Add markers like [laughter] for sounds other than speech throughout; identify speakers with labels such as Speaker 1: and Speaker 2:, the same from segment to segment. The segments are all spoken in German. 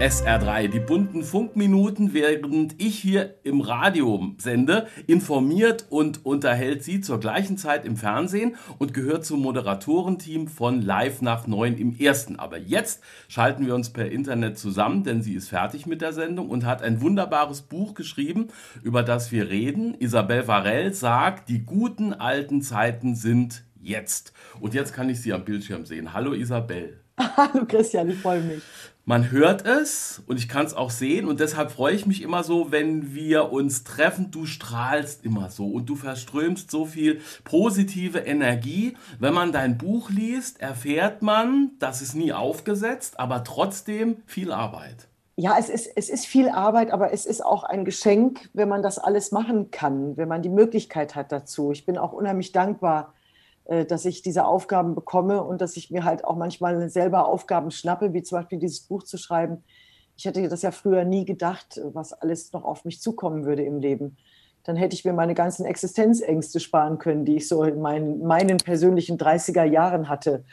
Speaker 1: SR3, die bunten Funkminuten, während ich hier im Radio sende, informiert und unterhält sie zur gleichen Zeit im Fernsehen und gehört zum Moderatorenteam von Live nach 9 im ersten. Aber jetzt schalten wir uns per Internet zusammen, denn sie ist fertig mit der Sendung und hat ein wunderbares Buch geschrieben, über das wir reden. Isabel Varell sagt, die guten alten Zeiten sind jetzt. Und jetzt kann ich sie am Bildschirm sehen. Hallo Isabel. [laughs]
Speaker 2: Hallo Christian, ich freue mich.
Speaker 1: Man hört es und ich kann es auch sehen und deshalb freue ich mich immer so, wenn wir uns treffen. Du strahlst immer so und du verströmst so viel positive Energie. Wenn man dein Buch liest, erfährt man, das ist nie aufgesetzt, aber trotzdem viel Arbeit.
Speaker 2: Ja, es ist, es ist viel Arbeit, aber es ist auch ein Geschenk, wenn man das alles machen kann, wenn man die Möglichkeit hat dazu. Ich bin auch unheimlich dankbar dass ich diese Aufgaben bekomme und dass ich mir halt auch manchmal selber Aufgaben schnappe, wie zum Beispiel dieses Buch zu schreiben. Ich hätte das ja früher nie gedacht, was alles noch auf mich zukommen würde im Leben. Dann hätte ich mir meine ganzen Existenzängste sparen können, die ich so in meinen, meinen persönlichen 30er Jahren hatte.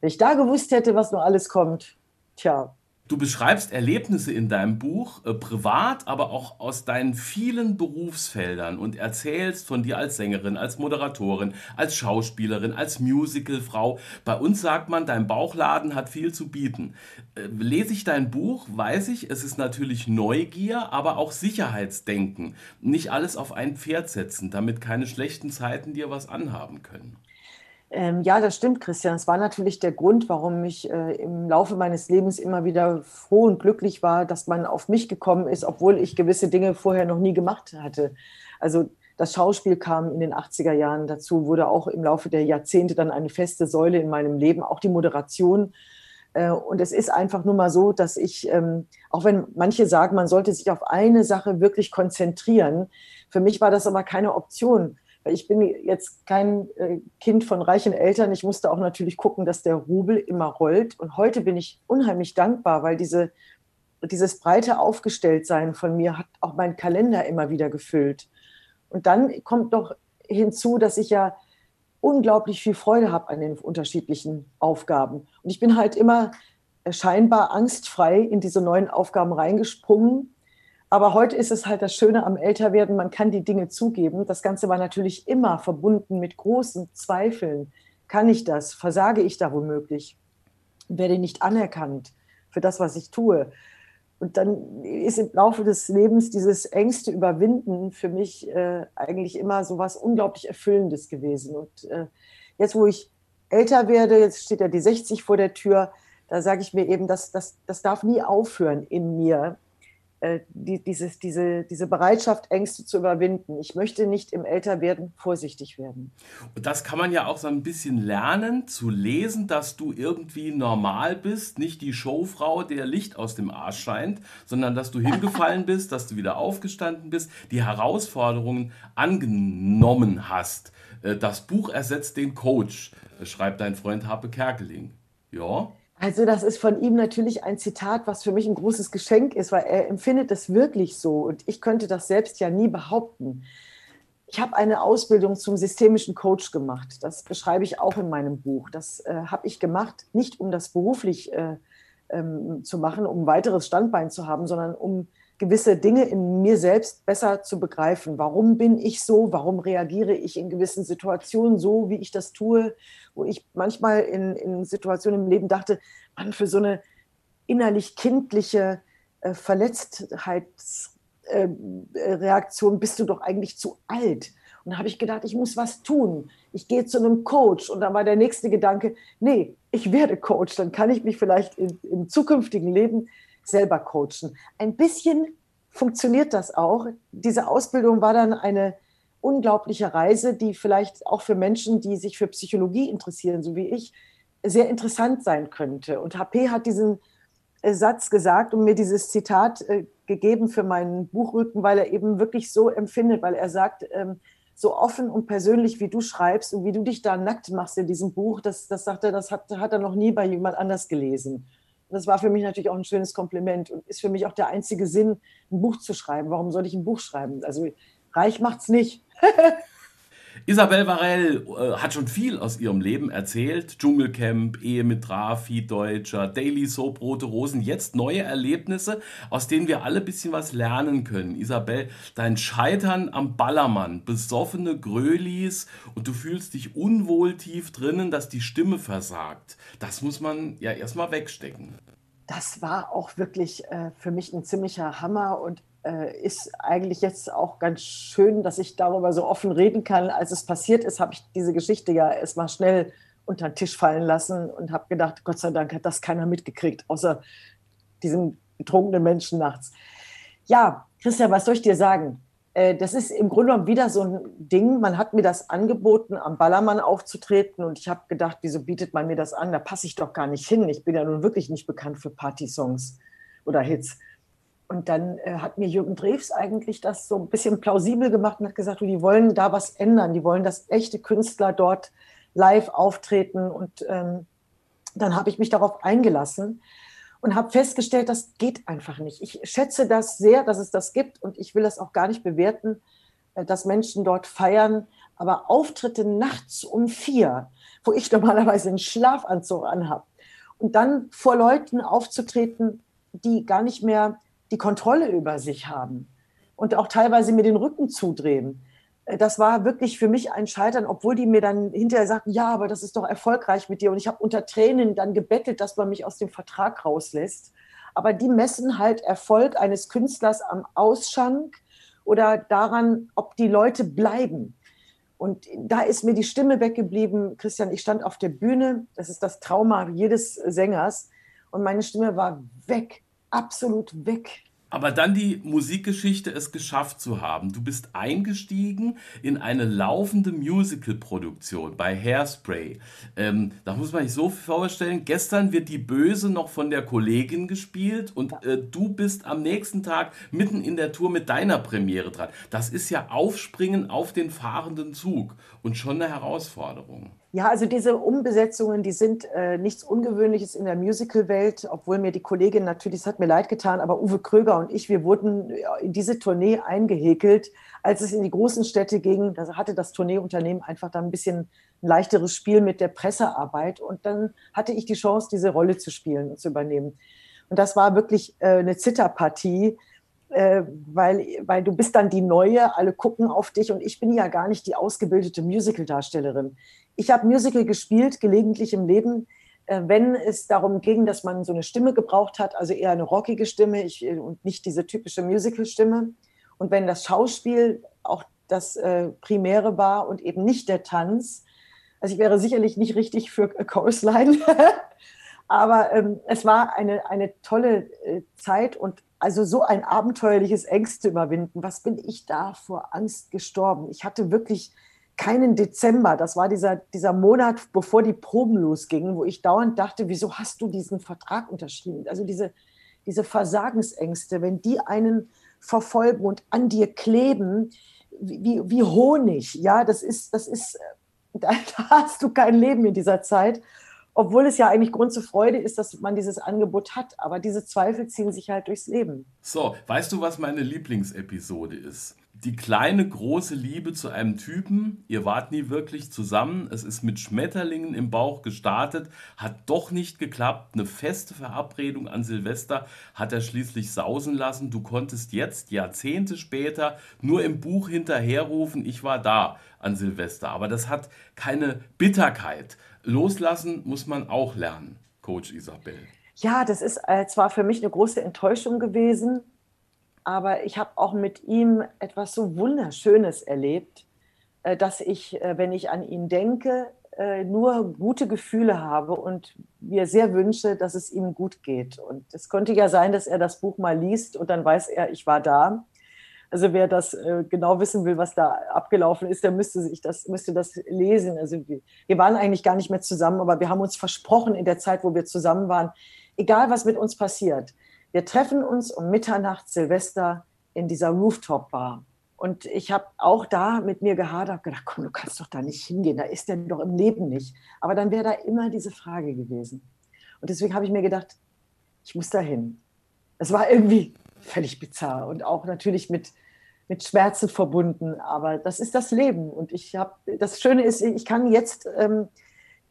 Speaker 2: Wenn ich da gewusst hätte, was noch alles kommt, tja,
Speaker 1: Du beschreibst Erlebnisse in deinem Buch, äh, privat, aber auch aus deinen vielen Berufsfeldern und erzählst von dir als Sängerin, als Moderatorin, als Schauspielerin, als Musicalfrau. Bei uns sagt man, dein Bauchladen hat viel zu bieten. Äh, lese ich dein Buch, weiß ich, es ist natürlich Neugier, aber auch Sicherheitsdenken. Nicht alles auf ein Pferd setzen, damit keine schlechten Zeiten dir was anhaben können.
Speaker 2: Ähm, ja, das stimmt, Christian. Es war natürlich der Grund, warum ich äh, im Laufe meines Lebens immer wieder froh und glücklich war, dass man auf mich gekommen ist, obwohl ich gewisse Dinge vorher noch nie gemacht hatte. Also das Schauspiel kam in den 80er Jahren dazu, wurde auch im Laufe der Jahrzehnte dann eine feste Säule in meinem Leben, auch die Moderation. Äh, und es ist einfach nur mal so, dass ich, ähm, auch wenn manche sagen, man sollte sich auf eine Sache wirklich konzentrieren, für mich war das aber keine Option ich bin jetzt kein äh, Kind von reichen Eltern. Ich musste auch natürlich gucken, dass der Rubel immer rollt. Und heute bin ich unheimlich dankbar, weil diese, dieses breite Aufgestelltsein von mir hat auch meinen Kalender immer wieder gefüllt. Und dann kommt doch hinzu, dass ich ja unglaublich viel Freude habe an den unterschiedlichen Aufgaben. Und ich bin halt immer scheinbar angstfrei in diese neuen Aufgaben reingesprungen aber heute ist es halt das Schöne am Älterwerden, man kann die Dinge zugeben. Das Ganze war natürlich immer verbunden mit großen Zweifeln. Kann ich das? Versage ich da womöglich? Werde ich nicht anerkannt für das, was ich tue? Und dann ist im Laufe des Lebens dieses Ängste überwinden für mich äh, eigentlich immer so was unglaublich Erfüllendes gewesen. Und äh, jetzt, wo ich älter werde, jetzt steht ja die 60 vor der Tür, da sage ich mir eben, das, das, das darf nie aufhören in mir, äh, die, dieses, diese, diese Bereitschaft, Ängste zu überwinden. Ich möchte nicht im Älterwerden vorsichtig werden.
Speaker 1: Und das kann man ja auch so ein bisschen lernen, zu lesen, dass du irgendwie normal bist, nicht die Showfrau, der Licht aus dem Arsch scheint, sondern dass du hingefallen [laughs] bist, dass du wieder aufgestanden bist, die Herausforderungen angenommen hast. Äh, das Buch ersetzt den Coach, äh, schreibt dein Freund Harpe Kerkeling. Ja.
Speaker 2: Also das ist von ihm natürlich ein Zitat, was für mich ein großes Geschenk ist, weil er empfindet es wirklich so und ich könnte das selbst ja nie behaupten. Ich habe eine Ausbildung zum systemischen Coach gemacht. Das beschreibe ich auch in meinem Buch. Das äh, habe ich gemacht, nicht um das beruflich äh, ähm, zu machen, um ein weiteres Standbein zu haben, sondern um gewisse Dinge in mir selbst besser zu begreifen. Warum bin ich so? Warum reagiere ich in gewissen Situationen so, wie ich das tue? Wo ich manchmal in, in Situationen im Leben dachte, man, für so eine innerlich kindliche äh, Verletztheitsreaktion äh, bist du doch eigentlich zu alt. Und da habe ich gedacht, ich muss was tun. Ich gehe zu einem Coach. Und dann war der nächste Gedanke, nee, ich werde Coach. Dann kann ich mich vielleicht in, im zukünftigen Leben selber coachen. Ein bisschen funktioniert das auch. Diese Ausbildung war dann eine unglaubliche Reise, die vielleicht auch für Menschen, die sich für Psychologie interessieren, so wie ich, sehr interessant sein könnte. Und HP hat diesen äh, Satz gesagt und mir dieses Zitat äh, gegeben für meinen Buchrücken, weil er eben wirklich so empfindet, weil er sagt, ähm, so offen und persönlich, wie du schreibst und wie du dich da nackt machst in diesem Buch, das, das sagt er, das hat, hat er noch nie bei jemand anders gelesen das war für mich natürlich auch ein schönes Kompliment und ist für mich auch der einzige Sinn, ein Buch zu schreiben. Warum soll ich ein Buch schreiben? Also Reich macht's nicht. [laughs]
Speaker 1: Isabel Varell äh, hat schon viel aus ihrem Leben erzählt. Dschungelcamp, Ehe mit Trafi, Deutscher, Daily Soap, Rote Rosen. Jetzt neue Erlebnisse, aus denen wir alle ein bisschen was lernen können. Isabel, dein Scheitern am Ballermann, besoffene Grölis und du fühlst dich unwohl tief drinnen, dass die Stimme versagt. Das muss man ja erstmal wegstecken.
Speaker 2: Das war auch wirklich äh, für mich ein ziemlicher Hammer und ist eigentlich jetzt auch ganz schön, dass ich darüber so offen reden kann. Als es passiert ist, habe ich diese Geschichte ja erstmal schnell unter den Tisch fallen lassen und habe gedacht, Gott sei Dank hat das keiner mitgekriegt, außer diesem betrunkenen Menschen nachts. Ja, Christian, was soll ich dir sagen? Äh, das ist im Grunde genommen wieder so ein Ding. Man hat mir das angeboten, am Ballermann aufzutreten und ich habe gedacht, wieso bietet man mir das an? Da passe ich doch gar nicht hin. Ich bin ja nun wirklich nicht bekannt für Partysongs oder Hits. Und dann äh, hat mir Jürgen Drews eigentlich das so ein bisschen plausibel gemacht und hat gesagt, die wollen da was ändern, die wollen, dass echte Künstler dort live auftreten. Und ähm, dann habe ich mich darauf eingelassen und habe festgestellt, das geht einfach nicht. Ich schätze das sehr, dass es das gibt und ich will das auch gar nicht bewerten, äh, dass Menschen dort feiern. Aber Auftritte nachts um vier, wo ich [laughs] normalerweise einen Schlafanzug anhabe, und dann vor Leuten aufzutreten, die gar nicht mehr die Kontrolle über sich haben und auch teilweise mir den Rücken zudrehen. Äh, das war wirklich für mich ein Scheitern, obwohl die mir dann hinterher sagten, ja, aber das ist doch erfolgreich mit dir. Und ich habe unter Tränen dann gebettelt, dass man mich aus dem Vertrag rauslässt. Aber die messen halt Erfolg eines Künstlers am Ausschank oder daran, ob die Leute bleiben. Und da ist mir die Stimme weggeblieben. Christian, ich stand auf der Bühne. Das ist das Trauma jedes Sängers. Und meine Stimme war weg absolut weg.
Speaker 1: Aber dann die Musikgeschichte es geschafft zu haben. Du bist eingestiegen in eine laufende Musical-Produktion bei Hairspray. Ähm, da muss man sich so vorstellen, gestern wird die Böse noch von der Kollegin gespielt und äh, du bist am nächsten Tag mitten in der Tour mit deiner Premiere dran. Das ist ja Aufspringen auf den fahrenden Zug und schon eine Herausforderung.
Speaker 2: Ja, also diese Umbesetzungen, die sind äh, nichts Ungewöhnliches in der Musical-Welt, obwohl mir die Kollegin natürlich, es hat mir leid getan, aber Uwe Kröger und ich, wir wurden in diese Tournee eingehäkelt. Als es in die großen Städte ging, da hatte das Tourneeunternehmen einfach dann ein bisschen ein leichteres Spiel mit der Pressearbeit und dann hatte ich die Chance, diese Rolle zu spielen und zu übernehmen. Und das war wirklich äh, eine Zitterpartie weil, weil du bist dann die Neue, alle gucken auf dich und ich bin ja gar nicht die ausgebildete Musical-Darstellerin. Ich habe Musical gespielt, gelegentlich im Leben, äh, wenn es darum ging, dass man so eine Stimme gebraucht hat, also eher eine rockige Stimme ich, äh, und nicht diese typische Musical-Stimme. Und wenn das Schauspiel auch das äh, Primäre war und eben nicht der Tanz, also ich wäre sicherlich nicht richtig für Chorus Line, [laughs] aber ähm, es war eine, eine tolle äh, Zeit und also so ein abenteuerliches Ängste überwinden. Was bin ich da vor Angst gestorben? Ich hatte wirklich keinen Dezember. Das war dieser, dieser Monat, bevor die Proben losgingen, wo ich dauernd dachte, wieso hast du diesen Vertrag unterschrieben? Also diese, diese Versagensängste, wenn die einen verfolgen und an dir kleben, wie, wie Honig, ja, das ist, das ist, [laughs] da hast du kein Leben in dieser Zeit obwohl es ja eigentlich Grund zur Freude ist, dass man dieses Angebot hat. Aber diese Zweifel ziehen sich halt durchs Leben.
Speaker 1: So, weißt du, was meine Lieblingsepisode ist? Die kleine große Liebe zu einem Typen, ihr wart nie wirklich zusammen, es ist mit Schmetterlingen im Bauch gestartet, hat doch nicht geklappt, eine feste Verabredung an Silvester hat er schließlich sausen lassen, du konntest jetzt, Jahrzehnte später, nur im Buch hinterherrufen, ich war da an Silvester, aber das hat keine Bitterkeit, Loslassen muss man auch lernen, Coach Isabel.
Speaker 2: Ja, das ist äh, zwar für mich eine große Enttäuschung gewesen, aber ich habe auch mit ihm etwas so Wunderschönes erlebt, äh, dass ich, äh, wenn ich an ihn denke, nur gute Gefühle habe und mir sehr wünsche, dass es ihm gut geht. Und es könnte ja sein, dass er das Buch mal liest und dann weiß er, ich war da. Also wer das äh, genau wissen will, was da abgelaufen ist, der müsste sich das, müsste das lesen. Also wir, wir waren eigentlich gar nicht mehr zusammen, aber wir haben uns versprochen in der Zeit, wo wir zusammen waren, egal was mit uns passiert, wir treffen uns um Mitternacht Silvester in dieser Rooftop-Bar. Und ich habe auch da mit mir gehadert, gedacht, komm, du kannst doch da nicht hingehen, da ist der doch im Leben nicht. Aber dann wäre da immer diese Frage gewesen. Und deswegen habe ich mir gedacht, ich muss da hin. Es war irgendwie völlig bizarr und auch natürlich mit mit Schmerzen verbunden. Aber das ist das Leben. Und ich habe, das Schöne ist, ich kann jetzt ähm,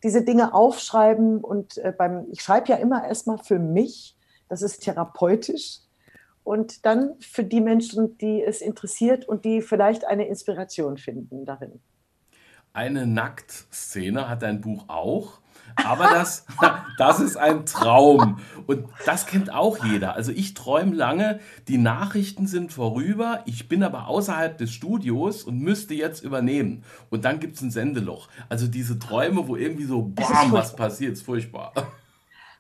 Speaker 2: diese Dinge aufschreiben und äh, beim, ich schreibe ja immer erstmal für mich. Das ist therapeutisch. Und dann für die Menschen, die es interessiert und die vielleicht eine Inspiration finden darin.
Speaker 1: Eine Nacktszene hat dein Buch auch. Aber das, [laughs] das ist ein Traum. Und das kennt auch jeder. Also ich träume lange, die Nachrichten sind vorüber, ich bin aber außerhalb des Studios und müsste jetzt übernehmen. Und dann gibt es ein Sendeloch. Also diese Träume, wo irgendwie so, bam, was passiert, ist furchtbar.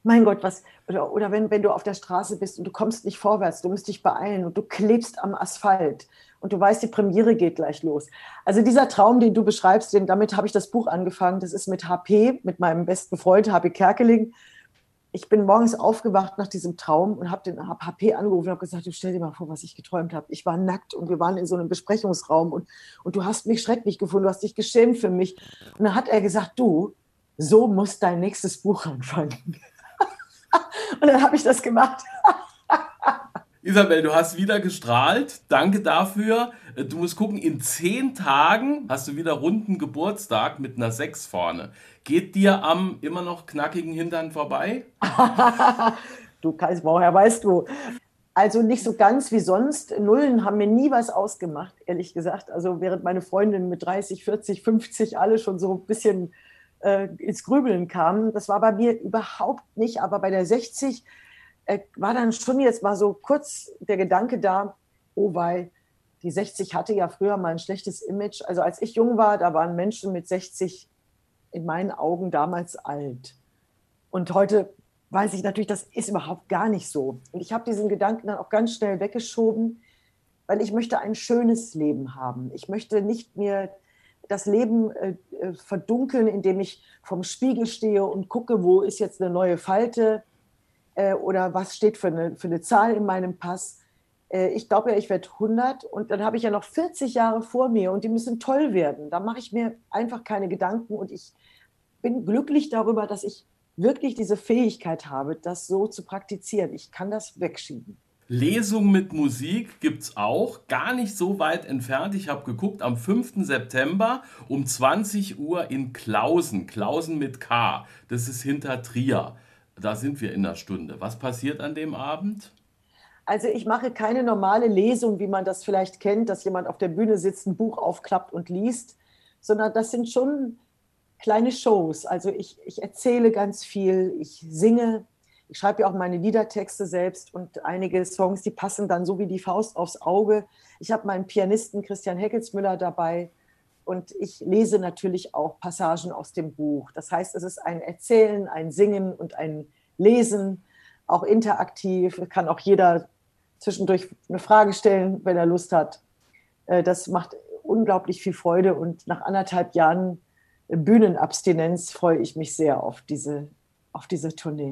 Speaker 2: Mein Gott, was, oder, oder wenn, wenn du auf der Straße bist und du kommst nicht vorwärts, du musst dich beeilen und du klebst am Asphalt und du weißt, die Premiere geht gleich los. Also dieser Traum, den du beschreibst, den, damit habe ich das Buch angefangen. Das ist mit HP, mit meinem besten Freund HP Kerkeling. Ich bin morgens aufgewacht nach diesem Traum und habe den hab HP angerufen und habe gesagt, du stell dir mal vor, was ich geträumt habe. Ich war nackt und wir waren in so einem Besprechungsraum und, und du hast mich schrecklich gefunden, du hast dich geschämt für mich. Und dann hat er gesagt, du, so muss dein nächstes Buch anfangen. [laughs] und dann habe ich das gemacht. [laughs]
Speaker 1: Isabel, du hast wieder gestrahlt. Danke dafür. Du musst gucken, in zehn Tagen hast du wieder runden Geburtstag mit einer Sechs vorne. Geht dir am immer noch knackigen Hintern vorbei? [laughs]
Speaker 2: du kannst, woher weißt du? Also nicht so ganz wie sonst. Nullen haben mir nie was ausgemacht, ehrlich gesagt. Also während meine Freundinnen mit 30, 40, 50 alle schon so ein bisschen äh, ins Grübeln kamen. Das war bei mir überhaupt nicht. Aber bei der 60 äh, war dann schon jetzt mal so kurz der Gedanke da, oh weil die 60 hatte ja früher mal ein schlechtes Image. Also als ich jung war, da waren Menschen mit 60 in meinen Augen damals alt. Und heute weiß ich natürlich, das ist überhaupt gar nicht so. Und ich habe diesen Gedanken dann auch ganz schnell weggeschoben, weil ich möchte ein schönes Leben haben. Ich möchte nicht mir das Leben äh, äh verdunkeln, indem ich vom Spiegel stehe und gucke, wo ist jetzt eine neue Falte, äh, oder was steht für eine, für eine Zahl in meinem Pass. Äh, ich glaube ja, ich werde 100 und dann habe ich ja noch 40 Jahre vor mir und die müssen toll werden. Da mache ich mir einfach keine Gedanken und ich bin glücklich darüber, dass ich wirklich diese Fähigkeit habe, das so zu praktizieren. Ich kann das wegschieben.
Speaker 1: Lesung mit Musik gibt es auch, gar nicht so weit entfernt. Ich habe geguckt, am 5. September um 20 Uhr in Klausen. Klausen mit K. Das ist hinter Trier. Da sind wir in einer Stunde. Was passiert an dem Abend?
Speaker 2: Also ich mache keine normale Lesung, wie man das vielleicht kennt, dass jemand auf der Bühne sitzt, ein Buch aufklappt und liest, sondern das sind schon kleine Shows. Also ich, ich erzähle ganz viel, ich singe, ich schreibe ja auch meine Liedertexte selbst und einige Songs, die passen dann so wie die Faust aufs Auge. Ich habe meinen Pianisten Christian Heckelsmüller dabei und ich lese natürlich auch Passagen aus dem Buch. Das heißt, es ist ein Erzählen, ein Singen und ein Lesen, auch interaktiv. Kann auch jeder zwischendurch eine Frage stellen, wenn er Lust hat. Äh, das macht unglaublich viel Freude und nach anderthalb Jahren Bühnenabstinenz freue ich mich sehr auf diese, auf diese Tournee.